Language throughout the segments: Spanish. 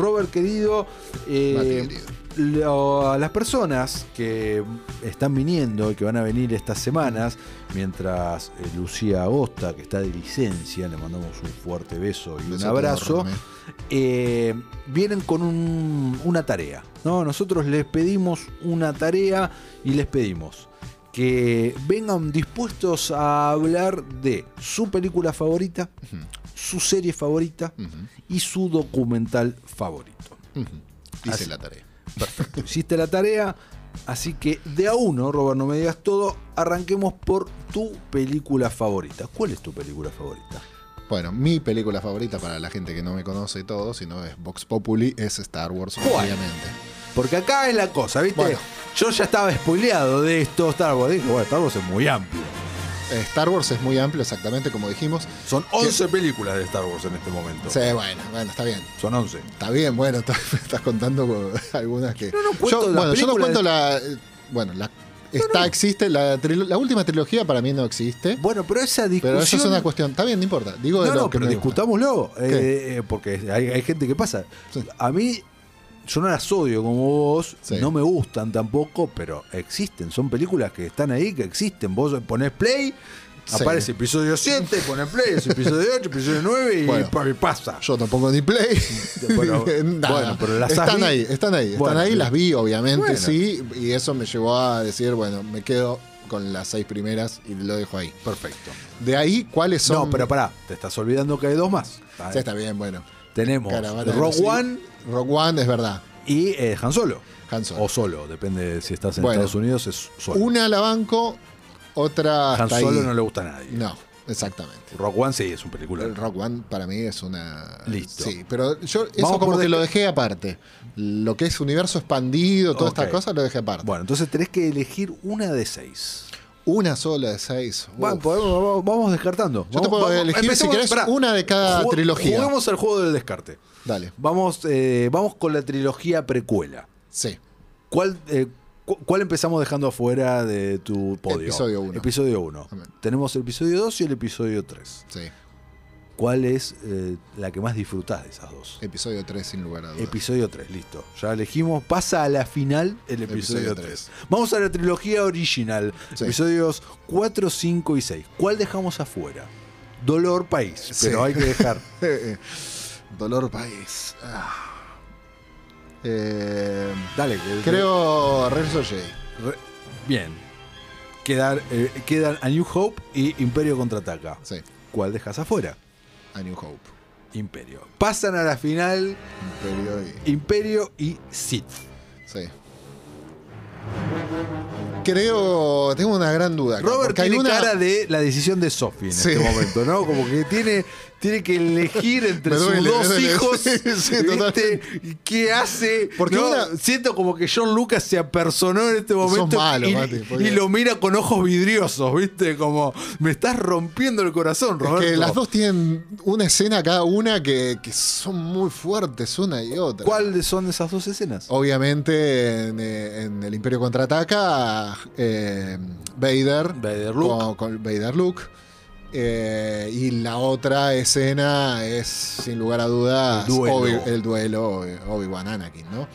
Robert querido, eh, Mate, querido. lo- a las personas que están viniendo y que van a venir estas semanas, mientras eh, Lucía Agosta, que está de licencia, le mandamos un fuerte beso y un abrazo, eh, vienen con un- una tarea. ¿no? Nosotros les pedimos una tarea y les pedimos que vengan dispuestos a hablar de su película favorita, su serie favorita y su documental favorito. ujú. Hice Así. la tarea. Perfecto. Hiciste la tarea, así que de a uno, Robert, no me digas todo, arranquemos por tu película favorita. ¿Cuál es tu película favorita? Bueno, mi película favorita para la gente que no me conoce y todo, si no es Vox Populi, es Star Wars, ¿Cuál? obviamente. Porque acá es la cosa, ¿viste? Bueno. Yo ya estaba spoileado de esto, Star Wars. Dije, bueno, Star Wars es muy amplio. Eh, Star Wars es muy amplio, exactamente como dijimos. Son 11 películas de Star Wars en este momento. Sí, bueno, bueno, está bien. Son 11. Está bien, bueno, está- estás contando con algunas que. No, no cuento yo, bueno, yo no cuento la. eh, Bueno, la. Está, existe, la, última trilogía para mí no existe. Bueno, pero esa discusión... Pero eso es una cuestión. Está bien, no importa. Digo de No, lo no, que pero me discutámoslo. eh, eh, porque hay, hay gente que pasa. Sí. A mí, yo no las odio como vos, Sí. no me gustan tampoco, pero existen. Son películas que están ahí, que existen. Vos ponés play, Sí. aparece episodio 7, ponés play, es episodio 8, episodio 9 y, Bueno. pa- y pasa. Yo no pongo ni play. Bueno, pero las están ahí, están ahí, Bueno, están ahí, sí. las vi, obviamente, sí. Y eso me llevó a decir, bueno, me quedo con las seis primeras y lo dejo ahí. Perfecto. De ahí, ¿cuáles son? No, pero pará, te estás olvidando que hay dos más. Sí, está bien, bueno. Tenemos Caravana de Rogue los- One Rogue One es verdad. y eh, Han Solo. Han Solo. O solo, depende de si estás en Bueno. Estados Unidos, es solo. Una la banco, otra Han Solo ahí. no le gusta a nadie. No, exactamente. Rogue One sí es un película. El Rock One para mí es una. Listo. Sí, pero yo eso Vamos como que de- lo dejé aparte. Lo que es universo expandido, toda Ok. esta cosa, lo dejé aparte. Bueno, entonces tenés que elegir una de seis. Una sola de seis. Bueno, podemos- vamos, vamos descartando. Yo te Vamos- puedo vamos- elegir, si empecemos- querés, pará. una de cada Ju- trilogía. Juguemos al juego del descarte. Dale. Vamos, eh, vamos con la trilogía precuela. Sí. ¿Cuál, eh, cu- ¿Cuál empezamos dejando afuera de tu podio? Episodio uno. Episodio 1. Amén. Tenemos el episodio 2 y el episodio 3. Sí. ¿Cuál es eh, la que más disfrutás de esas dos? Episodio 3, sin lugar a dudas. Episodio 3, listo. Ya elegimos, pasa a la final el episodio, Episodio 3. Vamos a la trilogía original, Sí. episodios 4, 5 y 6. ¿Cuál dejamos afuera? Dolor País, Sí. pero hay que dejar. Dolor País. Ah. Eh, Dale, creo Regreso Jedi. Re- Bien. Quedan, eh, quedan A New Hope y Imperio contraataca. Sí. ¿Cuál dejas afuera? A New Hope. Imperio. Pasan a la final Imperio y- Imperio y Sith. Sí. Creo. Tengo una gran duda. acá, Robert hay tiene una- cara de la decisión de Sophie en Sí. este momento, ¿no? Como que tiene, tiene que elegir entre sus dos duele. hijos. Sí, ¿viste? totalmente. ¿Y ¿Qué hace? Porque ¿No? una- Siento como que John Lucas se apersonó en este momento malo, y, Mati, porque- y lo mira con ojos vidriosos, ¿viste? Como me estás rompiendo el corazón, Es Roberto. que las dos tienen una escena cada una que, que son muy fuertes, una y otra. ¿Cuáles son esas dos escenas? Obviamente en, eh, en el Imperio contraataca, eh, Vader, Vader Luke. Con, con Vader Luke. Eh, y la otra escena es, sin lugar a dudas, El duelo. Obi- el duelo Obi- Obi-Wan Anakin, ¿no?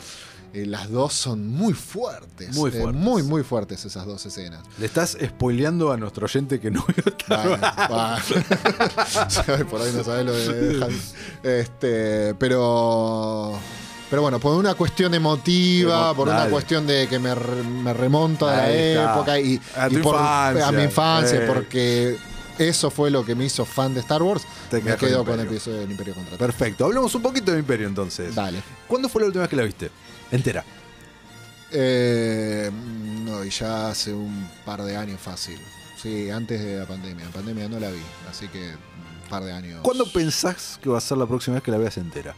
Eh, las dos son muy fuertes. Muy eh, fuertes. muy, muy fuertes esas dos escenas. Le estás spoileando a nuestro oyente que no vio Bueno, por ahí no sabes lo de Hans. Este, pero. Pero bueno, por una cuestión emotiva, Emo- por una cuestión de que me, me remonto a la época y, A y tu por- infancia. a mi infancia, porque eso fue lo que me hizo fan de Star Wars. Te me quedo con el episodio del Imperio Contra Perfecto. Hablemos un poquito de Imperio entonces. Dale. ¿Cuándo fue la última vez que la viste? Entera. Eh, no, y ya hace un par de años fácil. Sí, antes de la pandemia. En pandemia no la vi, así que un par de años. ¿Cuándo pensás que va a ser la próxima vez que la veas entera?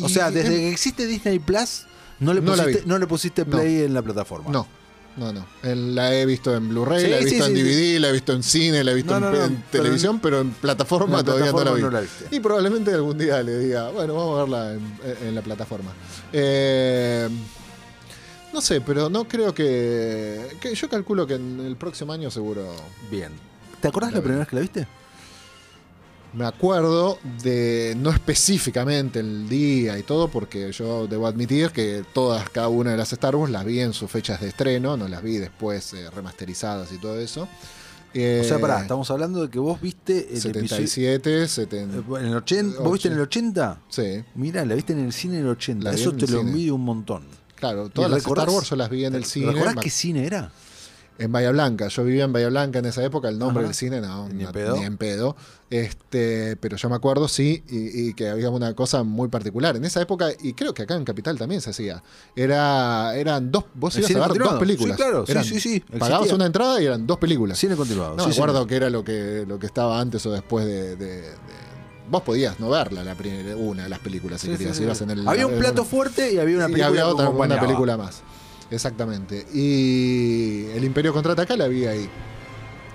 O sea, desde que existe Disney Plus, no le pusiste, no le pusiste No. play en la plataforma. No, no, no. La he visto en Blu-ray, Sí, la he sí, visto en sí, DVD, la he visto en cine, la he visto No, en, no, no, en pero televisión, pero en plataforma todavía no la vi. la. Y probablemente algún día le diga, bueno, vamos a verla en, en la plataforma. Eh, no sé, pero no creo que, que- Yo calculo que en el próximo año seguro. Bien. ¿Te acordás La la primera vez que la viste? Me acuerdo de, no específicamente el día y todo, porque yo debo admitir que todas, cada una de las Star Wars las vi en sus fechas de estreno, no las vi después eh, remasterizadas y todo eso. o sea, pará, estamos hablando de que vos viste el 77, episodio, 70, en el 80, ¿Vos viste en el 80? Sí. Mirá, la viste en el cine en el 80. Eso te lo envidio un montón. Claro, todas las Star Wars yo las vi en el cine. ¿Recordás qué cine era? En Bahía Blanca, yo vivía en Bahía Blanca en esa época, el nombre del cine no, ni, en pedo. ni en pedo. Este, pero yo me acuerdo, sí, y, que había una cosa muy particular. En esa época, y creo que acá en Capital también se hacía, era, eran dos, vos ibas a ver dos películas. Sí, claro, sí, sí, sí. Pagabas una entrada y eran dos películas. Cine continuado. No me acuerdo que era lo que, lo que estaba antes o después de, vos podías no verla la primera, una de las películas si querías. Ibas en el, había un plato fuerte y había una película. Y había otra, una película más. Exactamente. Y el Imperio contraataca la vi ahí,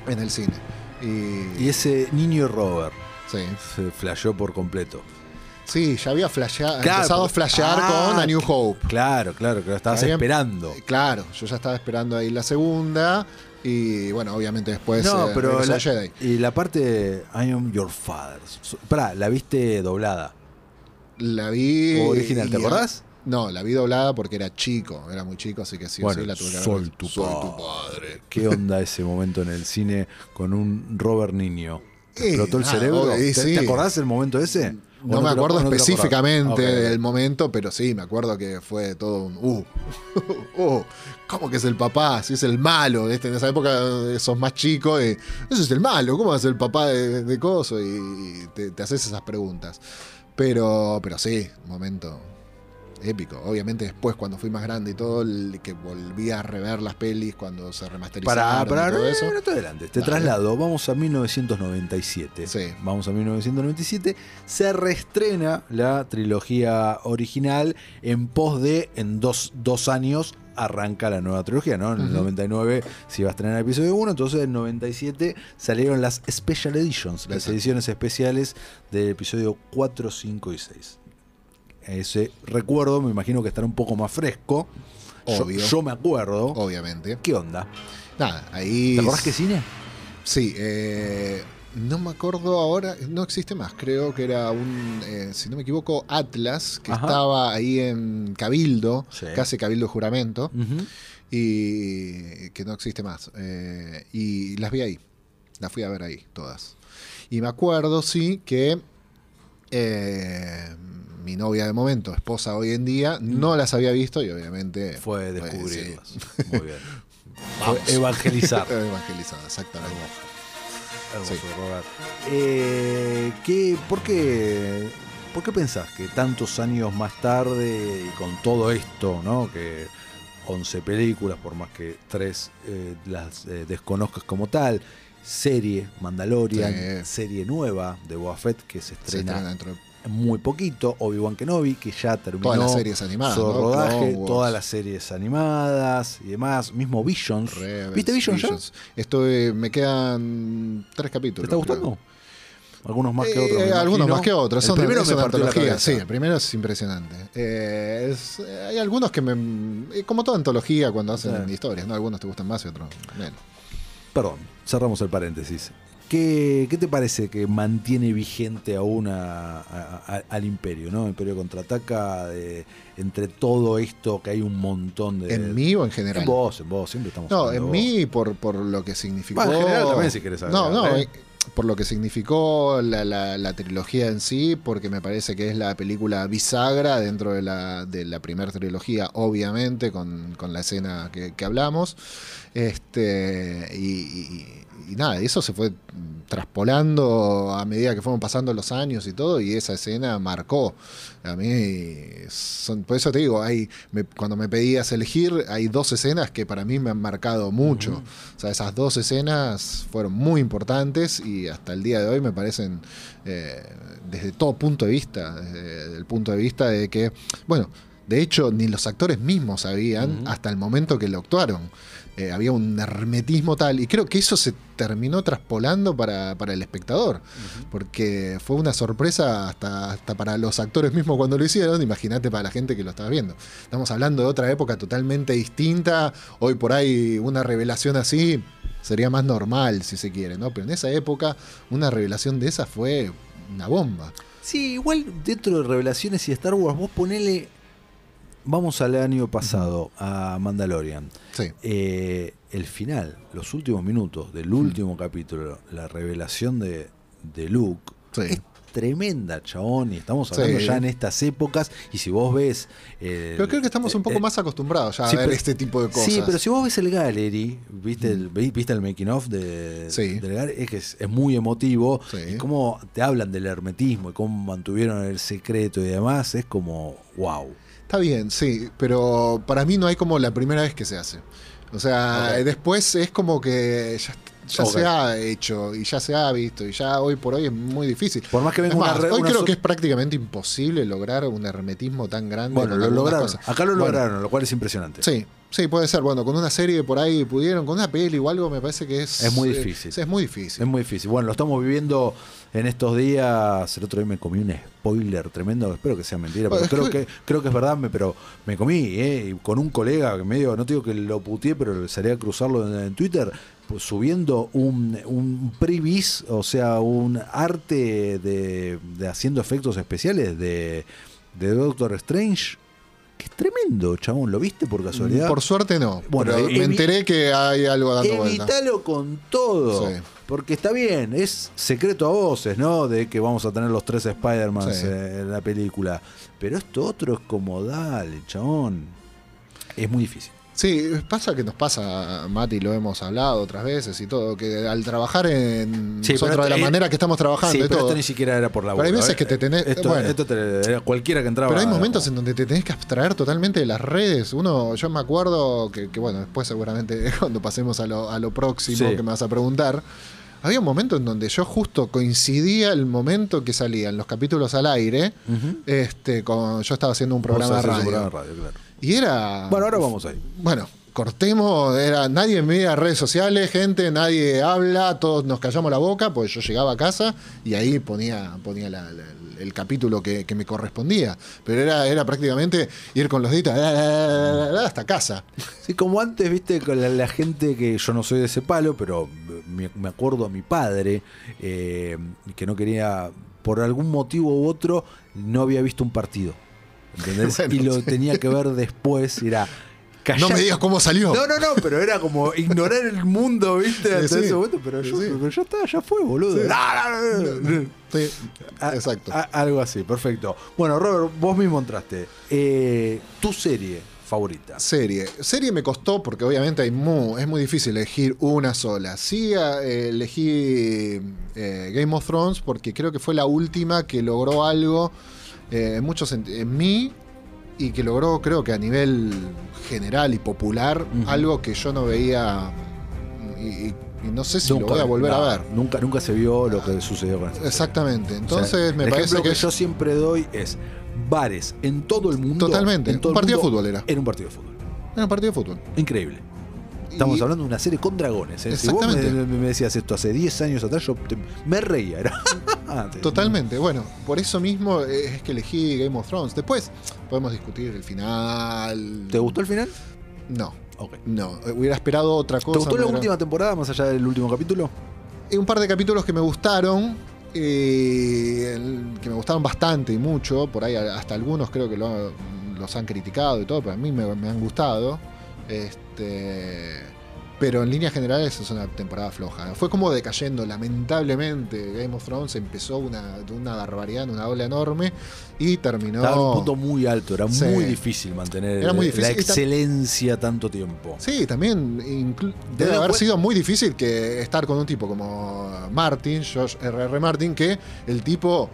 en el cine. Y, ese niño Robert sí. se flasheó por completo. Sí, ya había empezado a flashear ah, con A New Hope. Claro, claro, que lo estabas esperando. Claro, yo ya estaba esperando ahí la segunda. Y bueno, obviamente después. No, eh, pero. La, Jedi. Y la parte I am your father. Pará, ¿la viste doblada? La vi. original, ¿te acordás? No, la vi doblada porque era chico, era muy chico, así que sí, bueno, sí la tuve que soy Tu soy tu padre. ¿Qué onda ese momento en el cine con un Robert niño? ¿Te explotó el cerebro? ¿Te, acordás del momento ese? No, me acuerdo específicamente del momento, pero sí, me acuerdo que fue todo un. Uh, uh, ¿Cómo que es el papá? Si es el malo. Este, en esa época sos más chico y. Eso es el malo. ¿Cómo ser el papá de, Coso? Y, te, te, haces esas preguntas. Pero, pero sí, momento épico. Obviamente después cuando fui más grande y todo, que volví a rever las pelis cuando se remasterizaron. Para, para, todo eso. No, adelante. Te traslado, vamos a 1997. Sí. Vamos a 1997. Se reestrena la trilogía original en pos de, en dos, dos años, arranca la nueva trilogía, ¿no? En el 99 se iba a estrenar el episodio 1, entonces en el 97 salieron las Special Editions, las ediciones especiales del episodio 4, 5 y 6 ese recuerdo me imagino que estará un poco más fresco. Obvio. Yo, me acuerdo. Obviamente. ¿Qué onda? Nada, ahí. ¿Te acordás qué cine? Sí, eh, no me acuerdo ahora, no existe más. Creo que era un, eh, si no me equivoco, Atlas, que estaba ahí en Cabildo, casi Cabildo Juramento, y que no existe más. Eh, y las vi ahí, las fui a ver ahí, todas. Y me acuerdo, sí, que mi novia de momento, esposa hoy en día, no las había visto y obviamente... Fue descubrirlas. Muy bien. evangelizar. evangelizar, exactamente. Eh, ¿qué, por, qué, ¿Por qué pensás que tantos años más tarde y con todo esto, ¿no? que 11 películas, por más que tres eh, las eh, desconozcas como tal, serie Mandalorian, serie nueva de Boba Fett que se estrena, se dentro de muy poquito, Obi-Wan Kenobi, que ya terminó todas las series animadas, su rodaje, todas las series animadas y demás, mismo Visions. ¿Viste Visions, ya? Estoy, me quedan tres capítulos. ¿Te está gustando? Algunos más que otros. Eh, algunos más que otros. El primero me antología. Sí, el primero es impresionante. Eh, hay algunos que me. Eh, como toda antología cuando hacen historias, ¿no? Algunos te gustan más y otros menos. Perdón, cerramos el paréntesis. ¿Qué, te parece que mantiene vigente aún al imperio? ¿no? El imperio contraataca de, entre todo esto que hay un montón de... ¿En mí o en general? En vos, en vos, siempre estamos No, en mí por, por lo que significó... en general también si querés saber. No, no, ¿eh? por lo que significó la, trilogía en sí, porque me parece que es la película bisagra dentro de la, de la primera trilogía, obviamente, con, la escena que, hablamos. Este, y y nada, eso se fue traspolando a medida que fueron pasando los años y todo, y esa escena marcó. A mí, son, por eso te digo, hay, cuando me pedías elegir, hay dos escenas que para mí me han marcado mucho. O sea, esas dos escenas fueron muy importantes y hasta el día de hoy me parecen, eh, desde todo punto de vista, desde el punto de vista de que, bueno, de hecho, ni los actores mismos sabían hasta el momento que lo actuaron. Eh, había un hermetismo tal, y creo que eso se terminó traspolando para, el espectador, porque fue una sorpresa hasta, hasta para los actores mismos cuando lo hicieron, imagínate para la gente que lo estaba viendo. Estamos hablando de otra época totalmente distinta, hoy por ahí una revelación así sería más normal, si se quiere, ¿no? Pero en esa época, una revelación de esa fue una bomba. Sí, igual dentro de revelaciones y Star Wars, vos ponele. Vamos al año pasado, a Mandalorian. Sí. Eh, el final, los últimos minutos del último capítulo, la revelación de, de Luke, Sí. es tremenda, chabón. Y estamos Sí. hablando ya en estas épocas. Y si vos ves. el- Pero creo que estamos un poco eh, más acostumbrados ya sí, a ver pero- este tipo de cosas. Sí, pero si vos ves el gallery, viste el, vi- viste el making of de, Sí. del gallery, es que es, es muy emotivo. Sí. Y cómo te hablan del hermetismo y cómo mantuvieron el secreto y demás, es como wow. Está bien, sí, pero para mí no hay como la primera vez que se hace. O sea, después es como que ya, se ha hecho y ya se ha visto y ya hoy por hoy es muy difícil. Por más que venga una más, re- hoy una creo so- que es prácticamente imposible lograr un hermetismo tan grande. Bueno, lo lograron. cosas. Acá lo Bueno, lograron, lo cual es impresionante. Sí, sí, puede ser. Bueno, con una serie por ahí pudieron, con una peli o algo, me parece que es. Es muy eh, difícil. es muy difícil. Es muy difícil. Bueno, lo estamos viviendo en estos días. El otro día me comí un spoiler tremendo. Espero que sea mentira, pero creo que- creo que es verdad. me- Pero me comí, ¿eh? Y con un colega que medio, no te digo que lo puteé, pero salí a cruzarlo en, en Twitter, pues, subiendo un, un previs, o sea, un arte de, de haciendo efectos especiales de, de Doctor Strange. Que es tremendo, chabón. ¿Lo viste por casualidad? Por suerte no. Bueno, pero me enteré que hay algo dando vuelta. Evítalo con todo. Sí. Porque está bien, es secreto a voces, ¿no? De que vamos a tener los tres Spider-Man Sí. en la película. Pero esto otro es como, dale, chabón. Es muy difícil. Sí, pasa que nos pasa, Mati, lo hemos hablado otras veces y todo, que al trabajar en Sí, nosotros de la eh, manera que estamos trabajando sí, y pero todo. esto ni siquiera era por la Pero hay veces que te tenés- Esto, bueno. esto te- era cualquiera que entraba. Pero hay momentos en donde te tenés que abstraer totalmente de las redes. Uno, yo me acuerdo que, que, bueno, después seguramente cuando pasemos a lo, a lo próximo Sí. que me vas a preguntar, había un momento en donde yo justo coincidía el momento que salían los capítulos al aire. Este, con, yo estaba haciendo un programa de radio. programa de radio, claro. Y era. Bueno, ahora vamos ahí. Bueno, cortemos, era nadie mira redes sociales, gente, nadie habla, todos nos callamos la boca, pues yo llegaba a casa y ahí ponía, ponía la- la- el capítulo que, que me correspondía. Pero era, era prácticamente ir con los deditos hasta casa. Sí, como antes, viste, con la, la gente que yo no soy de ese palo, pero me, me acuerdo a mi padre, eh, que no quería, por algún motivo u otro, no había visto un partido. ¿Entendés? Bueno, y lo sí. tenía que ver después, y era. No callar- me digas cómo salió. No, no, no, pero era como ignorar el mundo, ¿viste? Sí, Hasta sí. ese momento, pero, yo, Sí. pero ya está, ya fue, boludo. Sí. No, no, no, no. A- exacto. a- algo así, perfecto. Bueno, Robert, vos mismo entraste. Eh, tu serie favorita. Serie. Serie me costó porque obviamente hay mu- es muy difícil elegir una sola. Sí eh, elegí eh, Game of Thrones porque creo que fue la última que logró algo eh, en muchos en mí y que logró creo que a nivel general y popular algo que yo no veía y, y- y no sé si lo voy a volver no, a ver. Nunca, nunca se vio lo que sucedió con esta Exactamente. O sea, Entonces me el parece ejemplo que, que yo siempre doy es bares en todo el mundo. Totalmente, en todo un el partido de fútbol era. Era un partido de fútbol. era un partido de fútbol. Increíble. Estamos Y- hablando de una serie con dragones. ¿eh? Si vos Exactamente. me, me decías esto hace 10 años atrás, yo te- me reía. Era Totalmente, bueno, por eso mismo es que elegí Game of Thrones. Después podemos discutir el final. ¿Te gustó el final? No, Ok. no, eh, hubiera esperado otra cosa. ¿Te gustó la última temporada más allá del último capítulo? Hay un par de capítulos que me gustaron, eh, que me gustaron bastante y mucho, por ahí hasta algunos creo que lo- los han criticado y todo, pero a mí me, me han gustado. Este, pero en líneas generales es una temporada floja. Fue como decayendo, lamentablemente. Game of Thrones empezó una, una barbaridad, una ola enorme y terminó. Estaba en un punto muy alto, era Sí. muy difícil mantener muy la difícil. Excelencia tanto tiempo. Sí, también debe haber sido muy difícil que estar con un tipo como Martin, George R.R. Martin, que el tipo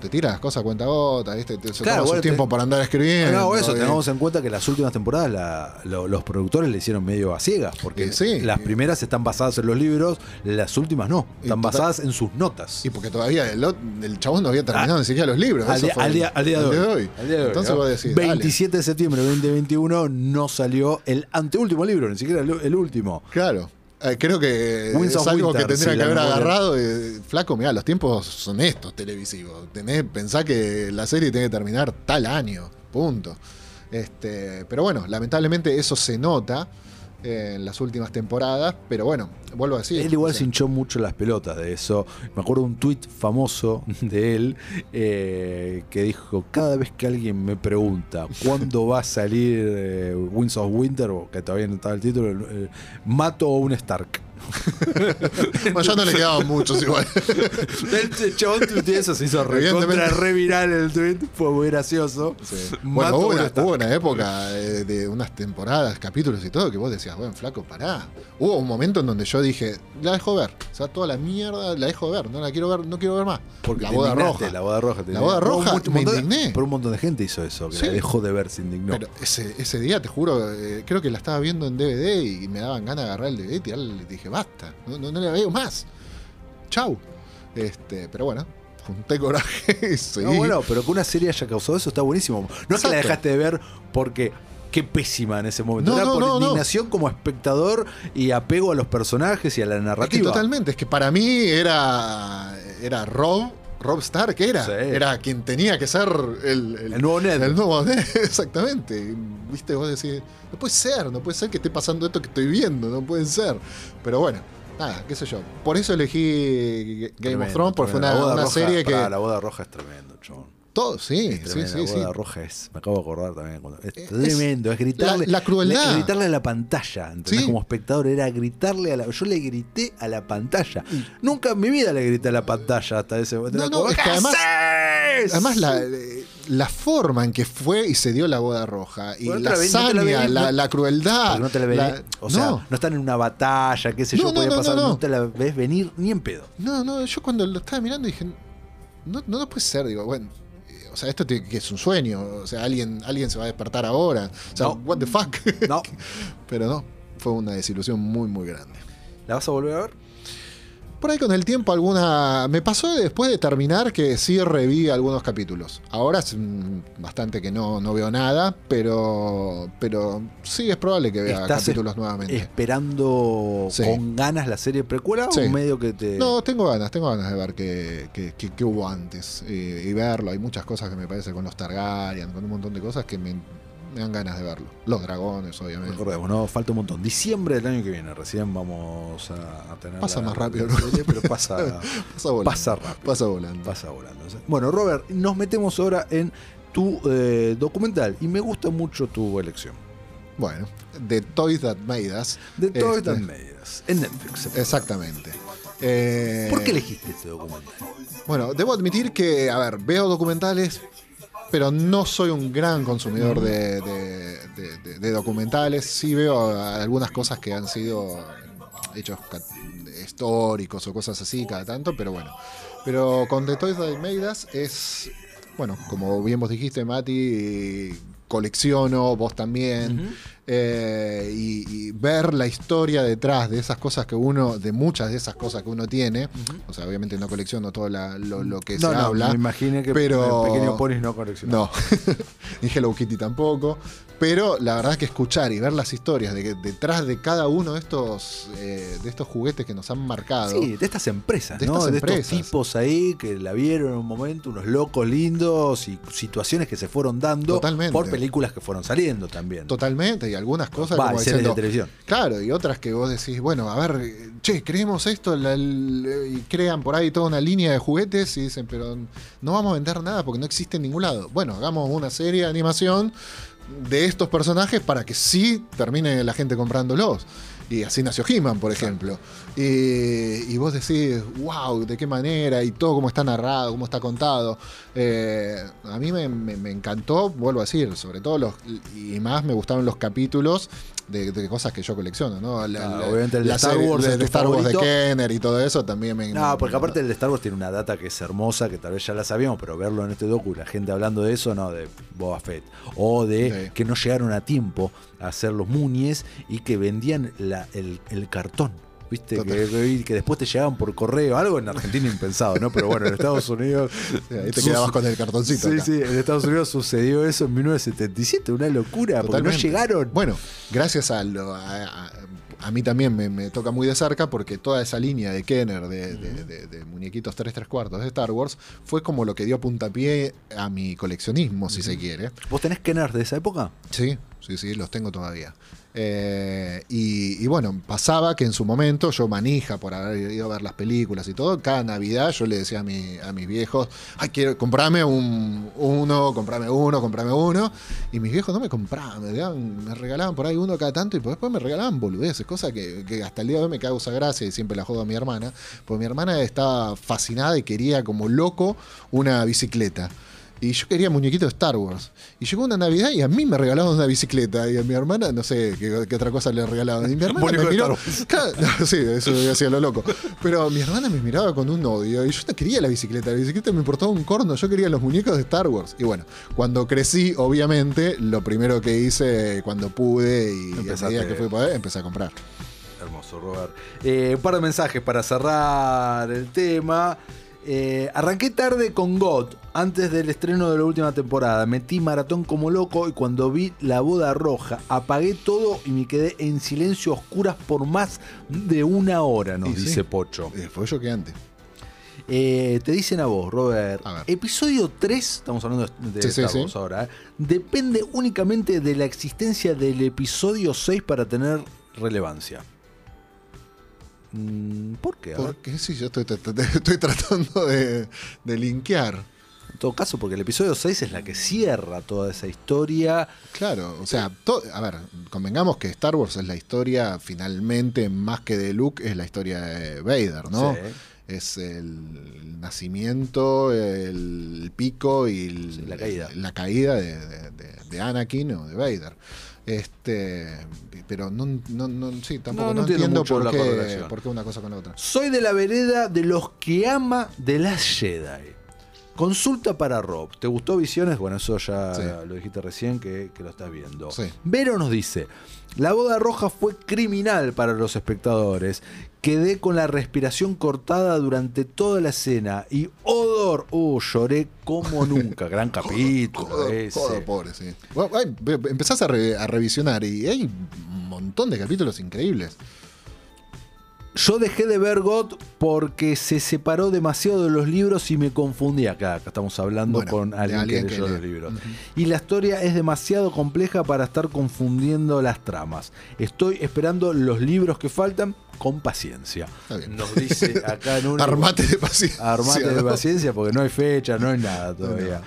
te tira las cosas a cuenta gota, ¿viste? Te, se Claro, toma su tiempo te- para andar escribiendo. No, eso, tengamos en cuenta que las últimas temporadas la- lo- los productores le hicieron medio a ciegas, porque sí. las primeras están basadas en los libros, las últimas no, están total- basadas en sus notas. Y porque todavía el, el chabón no había terminado ni siquiera los libros. Ah, Al eso día, fue al día- al día de hoy. Al día de hoy, Entonces ¿no? vos decís, dale. 27 de septiembre de 2021 no salió el anteúltimo libro, ni siquiera el, el último. Claro. Eh, creo que Winds es algo Winter, que tendría sí, que haber agarrado. flaco, mira, los tiempos son estos televisivos. Tenés, pensá que la serie tiene que terminar tal año. Punto. Este, pero bueno, lamentablemente eso se nota. En las últimas temporadas, pero bueno, vuelvo a decir. Él igual o sea, se hinchó mucho las pelotas de eso. Me acuerdo de un tuit famoso de él eh, que dijo, cada vez que alguien me pregunta cuándo va a salir eh, Winds of Winter, que todavía no estaba el título, eh, mato a un Stark. Bueno, ya no le quedaban muchos igual. El chabón tuiteó eso, se hizo recontra re viral el tweet, fue muy gracioso. Sí. Bueno, hubo una, Stark. hubo una época eh, de unas temporadas, capítulos y todo, que vos decías, bueno, flaco, pará. Hubo un momento en donde yo dije, la dejo ver. O sea, toda la mierda la dejo ver, no la quiero ver, no quiero ver más. Porque la boda roja. La boda roja. La boda roja, Mucho- me montón- indigné. Pero un montón de gente hizo eso, que Sí. la dejó de ver, se indignó. Pero ese, ese día, te juro, eh, creo que la estaba viendo en DVD y me daban ganas de agarrar el DVD y tirarle. Y dije, basta, no, no, no la veo más. Chau. Este, pero bueno, junté coraje y seguí. No, bueno, pero que una serie haya causado eso está buenísimo. No es que la dejaste de ver porque qué pésima en ese momento. No, Era no, por no, indignación como espectador y apego a los personajes y a la Es que narrativa. totalmente, es que para mí era, era Rob, Rob Stark, era. Sí. Era quien tenía que ser el, El nuevo Ned. El nuevo Ned, exactamente. Viste, vos decís, no puede ser, no puede ser que esté pasando esto que estoy viendo, no puede ser. Pero bueno, nada, qué sé yo. Por eso elegí Game Tremendo, of Thrones, porque fue una, roja- serie que. pará, la boda roja es tremendo, chabón. Todo, sí, Es sí, sí, la sí. boda roja es. Me acabo de acordar también. cuando- es Es- tremendo, es gritarle. la- la crueldad. le- gritarle a la pantalla. ¿entendés? Sí. Como espectador, era gritarle a la. Yo le grité a la pantalla. Nunca en mi vida le grité a la pantalla hasta ese momento. No, no, es que ¿qué además-? Además, la, eh, la forma en que fue y se dio la boda roja, y Bueno, no la te la ve- no la no- la crueldad. No te la ves. la- o sea, no. no, están en una batalla, qué sé yo, podía no, pasar. no, No, no. te la ves venir ni en pedo. no, no, yo cuando lo estaba mirando dije, no, no, no puede ser, digo, bueno. O sea, esto te- que es un sueño. O sea, alguien, alguien se va a despertar ahora. O sea, No. what the fuck. No. Pero no, fue una desilusión muy, muy grande. ¿La vas a volver a ver? Por ahí con el tiempo alguna... Me pasó después de terminar que sí reví algunos capítulos. Ahora es mm, bastante que no, no veo nada, pero, pero sí es probable que vea ¿Estás capítulos es- nuevamente. ¿Esperando Sí. con ganas la serie precuela Sí. o medio que te.? No, tengo ganas, tengo ganas de ver qué, qué- qué- qué hubo antes y, y verlo. Hay muchas cosas que me parece con los Targaryen, con un montón de cosas que me, me dan ganas de verlo. Los dragones, obviamente. Recordemos, no falta un montón. Diciembre del año que viene, recién vamos a, a tener. Pasa la- más rápido, ¿no? pero pasa, Pasa volando. pasa rápido. Pasa volando. Pasa volando. Bueno, Robert, nos metemos ahora en tu eh, documental y me gusta mucho tu elección. Bueno, The Toys That Made Us. De Toys Este, That Made Us, en Netflix. Exactamente. Eh. ¿Por qué elegiste este documental? Bueno, debo admitir que, a ver, veo documentales, pero no soy un gran consumidor de, documentales. Sí veo algunas cosas que han sido hechos históricos o cosas así cada tanto, pero bueno. Pero con The Toys That Made Us es, bueno, como bien vos dijiste, Mati, colecciono, vos también. Eh, y, y ver la historia detrás de esas cosas que uno, de muchas de esas cosas que uno tiene, o sea, obviamente no colecciono todo la- lo, lo que no, se no, habla. me imaginé que pero- Pequeño Ponis no coleccionó. No, ni Hello Kitty tampoco. Pero la verdad que escuchar y ver las historias de que detrás de cada uno de estos, eh, de estos juguetes que nos han marcado. Sí, de estas empresas, De ¿no? estas de empresas. estos tipos ahí que la vieron en un momento, unos locos lindos y situaciones que se fueron dando Totalmente. por películas que fueron saliendo también. Totalmente, y algunas cosas Va, como diciendo, de televisión. Claro, y otras que vos decís, bueno, a ver, che, creemos esto, la- el- y crean por ahí toda una línea de juguetes y dicen, pero no vamos a vender nada porque no existe en ningún lado. Bueno, hagamos una serie de animación de estos personajes para que sí termine la gente comprándolos. Y así nació He-Man, por ejemplo. Y, vos decís, wow, de qué manera, y todo cómo está narrado, cómo está contado. Eh, a mí me, me- encantó, vuelvo a decir, sobre todo los, y más me gustaron los capítulos de, de cosas que yo colecciono, ¿no? La, Claro, la- obviamente el de la Star Wars de, de Wars de. Kenner y todo eso también me. No, me- porque aparte el de Star Wars tiene una data que es hermosa, que tal vez ya la sabíamos, pero verlo en este docu, la gente hablando de eso, no, de Boba Fett. O de Sí. que no llegaron a tiempo a hacer los Munies y que vendían la- el, el cartón. ¿Viste? Que, que- después te llegaban por correo, algo en Argentina impensado, ¿no? Pero bueno, en Estados Unidos. Ahí te quedabas con el cartoncito. Sí, acá. sí, en Estados Unidos sucedió eso en 1977, una locura, porque no Totalmente. llegaron. Bueno, gracias a, lo- a, a- a mí también me, me toca muy de cerca porque toda esa línea de Kenner, de, de- de- de muñequitos 3 3 cuartos de Star Wars, fue como lo que dio puntapié a mi coleccionismo, si se quiere. ¿Vos tenés Kenner de esa época? Sí, sí, sí, los tengo todavía. Eh, y, y bueno, pasaba que en su momento yo manija por haber ido a ver las películas y todo, cada Navidad yo le decía a, mi, a mis viejos, ay, quiero, comprame un, uno, comprame uno, comprame uno. Y mis viejos no me compraban, me, daban- me regalaban por ahí uno cada tanto y después me regalaban boludeces, cosa que, que hasta el día de hoy me causa gracia y siempre la jodo a mi hermana, porque mi hermana estaba fascinada y quería como loco una bicicleta. Y yo quería muñequito de Star Wars. Y llegó una Navidad y a mí me regalaban una bicicleta. Y a mi hermana, no sé qué, qué otra cosa le regalaban. Y mi hermana me miró. Claro, sí, eso hacía lo loco. Pero mi hermana me miraba con un odio. Y yo no quería la bicicleta. La bicicleta me importaba un corno. Yo quería los muñecos de Star Wars. Y bueno, cuando crecí, obviamente, lo primero que hice cuando pude y a medida que fui poder, empecé a comprar. Hermoso, Robert. Eh, un par de mensajes para cerrar el tema. Eh, arranqué tarde con God, antes del estreno de la última temporada. Metí maratón como loco y cuando vi la boda roja, apagué todo y me quedé en silencio a oscuras por más de una hora, nos sí. dice Pocho. Eh, Fue yo que antes. Eh, te dicen a vos, Robert. A. Episodio 3, estamos hablando de Sí, Star Wars ahora, ¿eh? depende únicamente de la existencia del episodio 6 para tener relevancia. Mm, ¿Por qué? Porque sí, yo estoy, trat- estoy tratando de, de linkear. En todo caso, porque el episodio 6 es la que cierra toda esa historia. Claro, o sea, a ver, convengamos que Star Wars es la historia, finalmente, más que de Luke, es la historia de Vader, ¿no? Sí. Es el nacimiento, el pico y el- Sí, la caída. la caída de- de Anakin o de Vader. Este, pero no, no, no, sí, tampoco No, entiendo por qué, por qué una cosa con la otra. Soy de la vereda de los que ama de las Jedi. Consulta para Rob. ¿Te gustó Visiones? Bueno, eso ya Sí. lo dijiste recién que, que lo estás viendo. Sí. Vero nos dice: La boda roja fue criminal para los espectadores. Quedé con la respiración cortada durante toda la escena. Y odor, uh, lloré como nunca. Gran capítulo. Joder, ese. joder, pobre, sí. Bueno, empezás a, re- a revisionar y hay un montón de capítulos increíbles. Yo dejé de ver God porque se separó demasiado de los libros y me confundí acá. Acá estamos hablando Bueno, con alguien, alguien que leyó los libros. Y la historia es demasiado compleja para estar confundiendo las tramas. Estoy esperando los libros que faltan con paciencia. Nos dice acá en un... Armate de paciencia. Armate de paciencia porque no hay fecha, no hay nada todavía.